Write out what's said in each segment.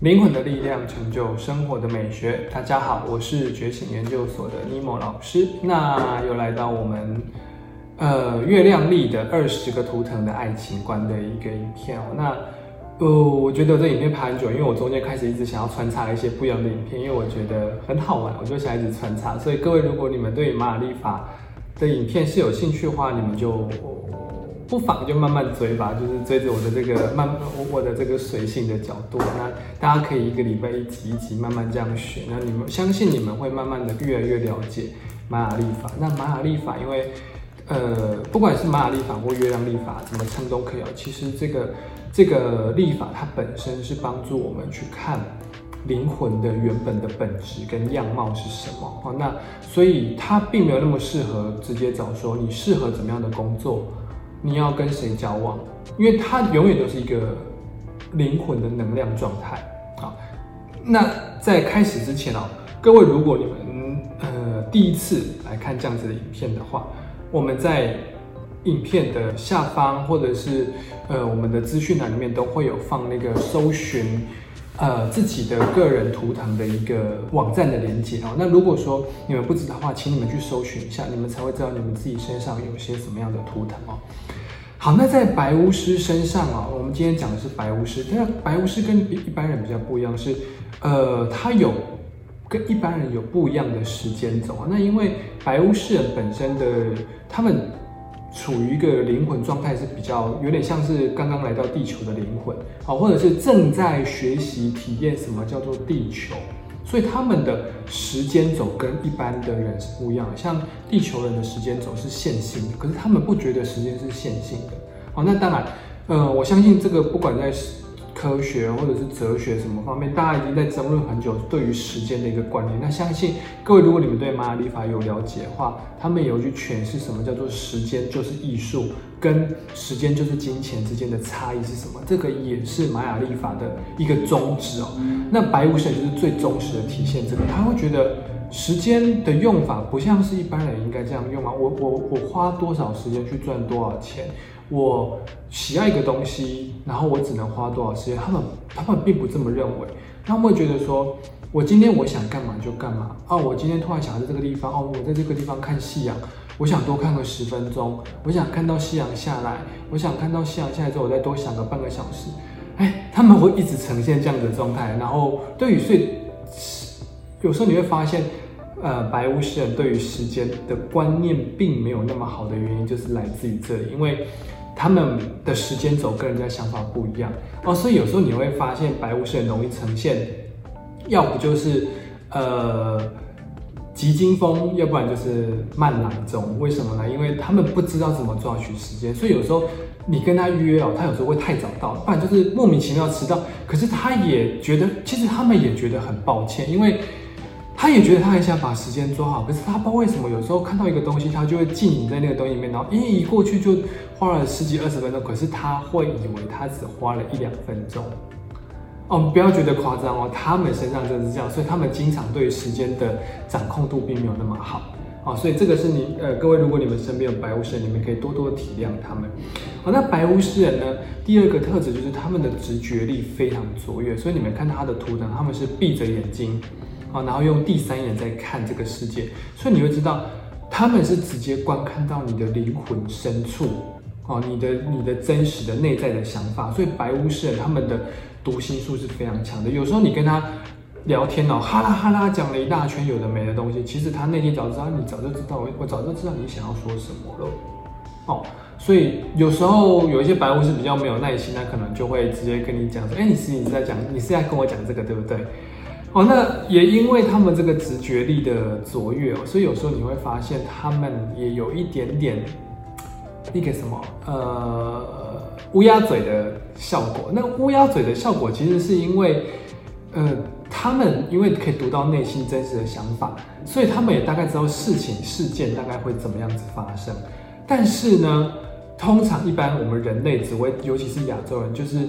灵魂的力量成就生活的美学。大家好，我是觉醒研究所的尼莫老师。那又来到我们呃月亮历的二十个图腾的爱情观的一个影片哦。那呃，我觉得这影片拍很久，因为我中间开始一直想要穿插一些不一样的影片，因为我觉得很好玩，我就想一直穿插。所以各位，如果你们对玛雅历法的影片是有兴趣的话，你们就。不妨就慢慢追吧，就是追着我的这个慢我的这个随性的角度，那大家可以一个礼拜一集一集慢慢这样学，那你们相信你们会慢慢的越来越了解玛雅历法。那玛雅历法，因为呃不管是玛雅历法或月亮历法，怎么称都可以哦。其实这个这个历法它本身是帮助我们去看灵魂的原本的本质跟样貌是什么哦。那所以它并没有那么适合直接找说你适合怎么样的工作。你要跟谁交往？因为它永远都是一个灵魂的能量状态啊。那在开始之前哦，各位，如果你们呃第一次来看这样子的影片的话，我们在影片的下方或者是呃我们的资讯栏里面都会有放那个搜寻呃自己的个人图腾的一个网站的连接哦。那如果说你们不知道的话，请你们去搜寻一下，你们才会知道你们自己身上有些什么样的图腾哦。好，那在白巫师身上啊，我们今天讲的是白巫师。那白巫师跟一般人比较不一样，是呃，他有跟一般人有不一样的时间轴啊。那因为白巫师人本身的他们处于一个灵魂状态是比较有点像是刚刚来到地球的灵魂好，或者是正在学习体验什么叫做地球。所以他们的时间轴跟一般的人是不一样的，像地球人的时间轴是线性的，可是他们不觉得时间是线性的。好，那当然，呃，我相信这个不管在科学或者是哲学什么方面，大家已经在争论很久对于时间的一个观念。那相信各位，如果你们对玛雅历法有了解的话，他们有去诠释什么叫做时间就是艺术，跟时间就是金钱之间的差异是什么？这个也是玛雅历法的一个宗旨哦。那白无神就是最忠实的体现这个，他会觉得时间的用法不像是一般人应该这样用啊。我我我花多少时间去赚多少钱？我喜爱一个东西，然后我只能花多少时间？他们他们并不这么认为，他们会觉得说，我今天我想干嘛就干嘛啊。我今天突然想在这个地方哦，我在这个地方看夕阳，我想多看个十分钟，我想看到夕阳下来，我想看到夕阳下来之后，我再多想个半个小时。哎，他们会一直呈现这样的状态。然后对于所以有时候你会发现，呃，白巫师人对于时间的观念并没有那么好的原因，就是来自于这里，因为。他们的时间轴跟人家想法不一样哦，所以有时候你会发现白巫师很容易呈现，要不就是呃急惊风，要不然就是慢郎中。为什么呢？因为他们不知道怎么抓取时间，所以有时候你跟他约哦，他有时候会太早到，不然就是莫名其妙迟到。可是他也觉得，其实他们也觉得很抱歉，因为。他也觉得他很想把时间抓好，可是他不知道为什么，有时候看到一个东西，他就会浸淫在那个东西里面，然后一一过去就花了十几二十分钟，可是他会以为他只花了一两分钟。哦，不要觉得夸张哦，他们身上就是这样，所以他们经常对时间的掌控度并没有那么好。哦，所以这个是你呃，各位，如果你们身边有白巫师，你们可以多多体谅他们。好，那白巫师人呢，第二个特质就是他们的直觉力非常卓越，所以你们看他的图腾，他们是闭着眼睛。啊，然后用第三眼在看这个世界，所以你会知道他们是直接观看到你的灵魂深处，哦，你的你的真实的内在的想法。所以白巫师他们的读心术是非常强的。有时候你跟他聊天哦，哈啦哈啦讲了一大圈有的没的东西，其实他内心早知道，你早就知道，我我早就知道你想要说什么了。哦，所以有时候有一些白巫师比较没有耐心，他可能就会直接跟你讲说，哎，你是你在讲，你是在跟我讲这个，对不对？哦，那也因为他们这个直觉力的卓越哦，所以有时候你会发现他们也有一点点那个什么呃乌鸦嘴的效果。那乌鸦嘴的效果其实是因为呃他们因为可以读到内心真实的想法，所以他们也大概知道事情事件大概会怎么样子发生。但是呢，通常一般我们人类只会，尤其是亚洲人，就是。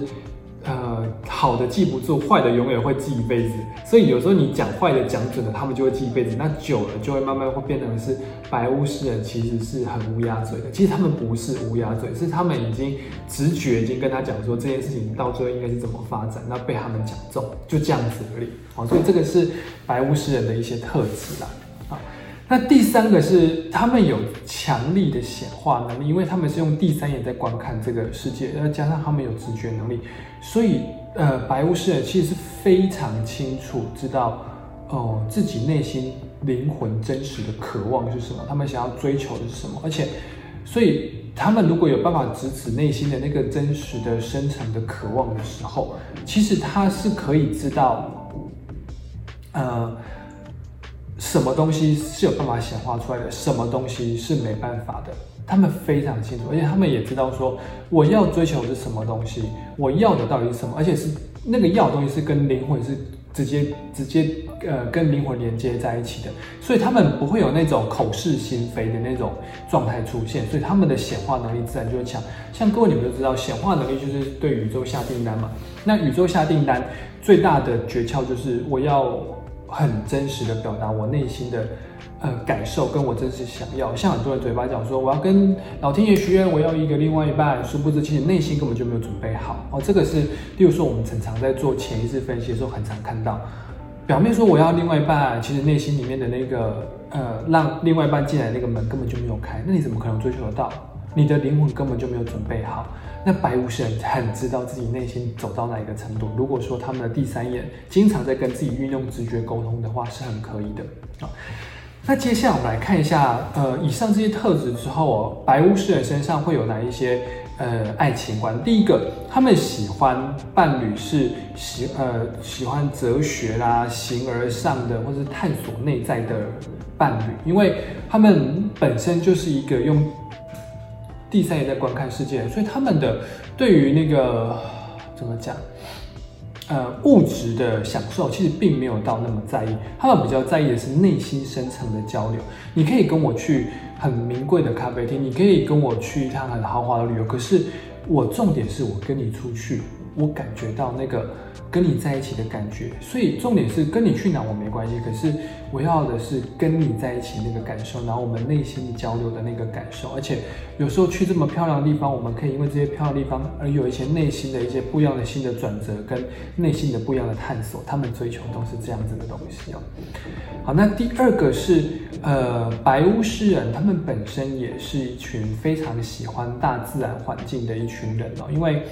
呃，好的记不住，坏的永远会记一辈子。所以有时候你讲坏的讲准了，他们就会记一辈子。那久了就会慢慢会变成是白巫师人，其实是很乌鸦嘴的。其实他们不是乌鸦嘴，是他们已经直觉已经跟他讲说这件事情到最后应该是怎么发展，那被他们讲中，就这样子而已。好，所以这个是白巫师人的一些特质啦。啊，那第三个是他们有强力的显化能力，因为他们是用第三眼在观看这个世界，再加上他们有直觉能力。所以，呃，白巫师人其实是非常清楚知道，哦，自己内心灵魂真实的渴望是什么，他们想要追求的是什么。而且，所以他们如果有办法直指内心的那个真实的深层的渴望的时候，其实他是可以知道，呃，什么东西是有办法显化出来的，什么东西是没办法的。他们非常清楚，而且他们也知道说我要追求的是什么东西，我要的到底是什么，而且是那个要的东西是跟灵魂是直接直接呃跟灵魂连接在一起的，所以他们不会有那种口是心非的那种状态出现，所以他们的显化能力自然就会强。像各位你们都知道，显化能力就是对宇宙下订单嘛。那宇宙下订单最大的诀窍就是我要很真实的表达我内心的。呃，感受跟我真实想要，像很多人嘴巴讲说我要跟老天爷许愿，我要一个另外一半，殊不知其实内心根本就没有准备好哦。这个是，例如说我们常常在做潜意识分析的时候，很常看到，表面说我要另外一半，其实内心里面的那个呃，让另外一半进来那个门根本就没有开，那你怎么可能追求得到？你的灵魂根本就没有准备好。那白巫师很知道自己内心走到哪一个程度，如果说他们的第三眼经常在跟自己运用直觉沟通的话，是很可以的啊。那接下来我们来看一下，呃，以上这些特质之后哦，白巫师人身上会有哪一些呃爱情观？第一个，他们喜欢伴侣是喜呃喜欢哲学啦、形而上的，或是探索内在的伴侣，因为他们本身就是一个用第三也在观看世界，所以他们的对于那个怎么讲？呃，物质的享受其实并没有到那么在意，他们比较在意的是内心深层的交流。你可以跟我去很名贵的咖啡厅，你可以跟我去一趟很豪华的旅游，可是我重点是我跟你出去，我感觉到那个。跟你在一起的感觉，所以重点是跟你去哪我没关系，可是我要的是跟你在一起那个感受，然后我们内心交流的那个感受，而且有时候去这么漂亮的地方，我们可以因为这些漂亮地方而有一些内心的一些不一样的新的转折，跟内心的不一样的探索，他们追求都是这样子的东西哦。好，那第二个是呃白屋诗人，他们本身也是一群非常喜欢大自然环境的一群人哦，因为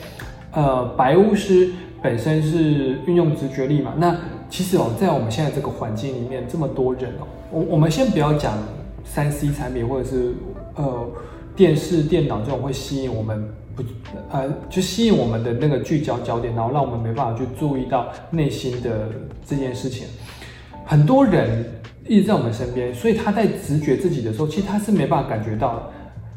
呃白巫师。本身是运用直觉力嘛？那其实哦，在我们现在这个环境里面，这么多人哦，我我们先不要讲三 C 产品或者是呃电视、电脑这种会吸引我们不呃就吸引我们的那个聚焦焦点，然后让我们没办法去注意到内心的这件事情。很多人一直在我们身边，所以他在直觉自己的时候，其实他是没办法感觉到的。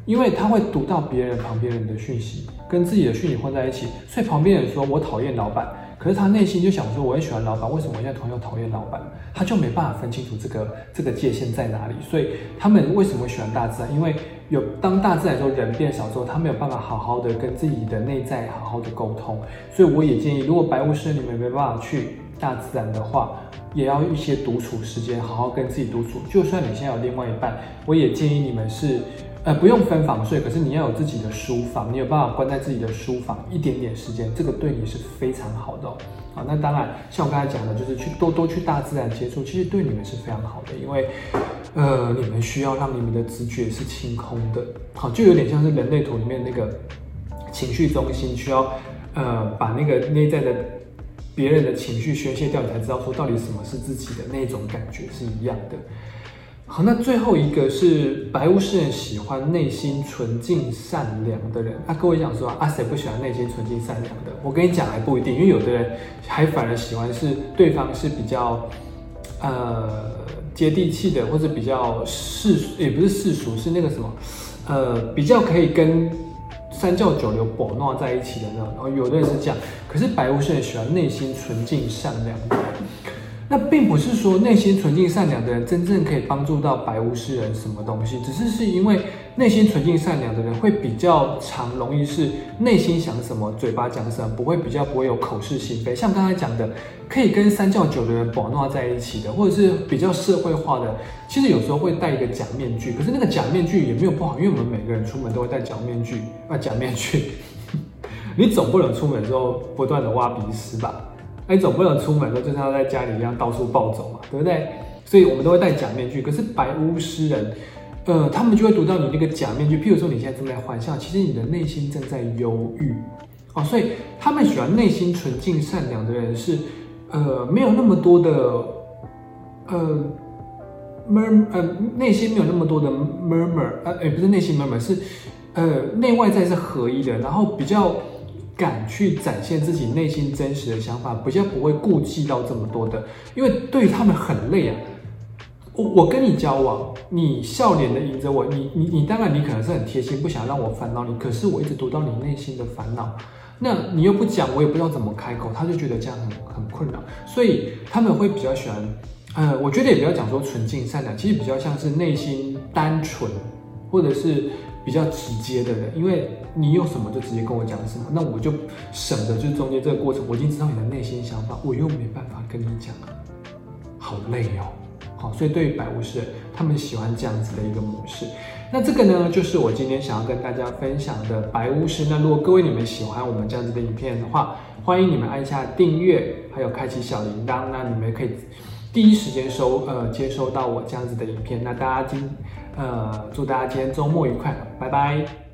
因为他会读到别人旁边人的讯息，跟自己的讯息混在一起，所以旁边人说我讨厌老板，可是他内心就想说我也喜欢老板，为什么我现在同样讨厌老板？他就没办法分清楚这个这个界限在哪里。所以他们为什么会喜欢大自然？因为有当大自然说人变少之后，他没有办法好好的跟自己的内在好好的沟通。所以我也建议，如果白巫师你们没办法去大自然的话，也要一些独处时间，好好跟自己独处。就算你现在有另外一半，我也建议你们是。呃，不用分房睡，可是你要有自己的书房，你有办法关在自己的书房一点点时间，这个对你是非常好的。好，那当然，像我刚才讲的，就是去多多去大自然接触，其实对你们是非常好的，因为，呃，你们需要让你们的直觉是清空的。好，就有点像是人类图里面那个情绪中心，需要呃把那个内在的别人的情绪宣泄掉，你才知道说到底什么是自己的那种感觉是一样的。好，那最后一个是白巫师人喜欢内心纯净善良的人。啊，各位讲说啊，谁不喜欢内心纯净善良的？我跟你讲还不一定，因为有的人还反而喜欢是对方是比较呃接地气的，或者比较世俗也不是世俗，是那个什么呃比较可以跟三教九流保闹在一起的那种。然后有的人是这样，可是白巫师人喜欢内心纯净善良的。那并不是说内心纯净善良的人真正可以帮助到白巫师人什么东西，只是是因为内心纯净善良的人会比较常容易是内心想什么，嘴巴讲什么，不会比较不会有口是心非。像刚才讲的，可以跟三教九流的人保闹在一起的，或者是比较社会化的，其实有时候会戴一个假面具。可是那个假面具也没有不好，因为我们每个人出门都会戴假面具啊，假面具。你总不能出门之后不断的挖鼻屎吧？你总不能出门之后就像在家里一样到处暴走嘛，对不对？所以我们都会戴假面具。可是白巫师人。呃，他们就会读到你那个假面具，譬如说你现在正在欢笑，其实你的内心正在忧郁，哦，所以他们喜欢内心纯净善良的人是，呃，没有那么多的，呃，mur，呃，内心没有那么多的 murmur，呃，也不是内心 murmur，是，呃，内外在是合一的，然后比较敢去展现自己内心真实的想法，比较不会顾忌到这么多的，因为对于他们很累啊。我我跟你交往，你笑脸的迎着我，你你你当然你可能是很贴心，不想让我烦恼你。可是我一直读到你内心的烦恼，那你又不讲，我也不知道怎么开口，他就觉得这样很很困扰，所以他们会比较喜欢，呃，我觉得也不要讲说纯净善良，其实比较像是内心单纯，或者是比较直接的人，因为你有什么就直接跟我讲什么，那我就省得就中间这个过程，我已经知道你的内心想法，我又没办法跟你讲，好累哦。好，所以对于百巫师，他们喜欢这样子的一个模式。那这个呢，就是我今天想要跟大家分享的白巫师。那如果各位你们喜欢我们这样子的影片的话，欢迎你们按下订阅，还有开启小铃铛，那你们可以第一时间收呃接收到我这样子的影片。那大家今呃祝大家今天周末愉快，拜拜。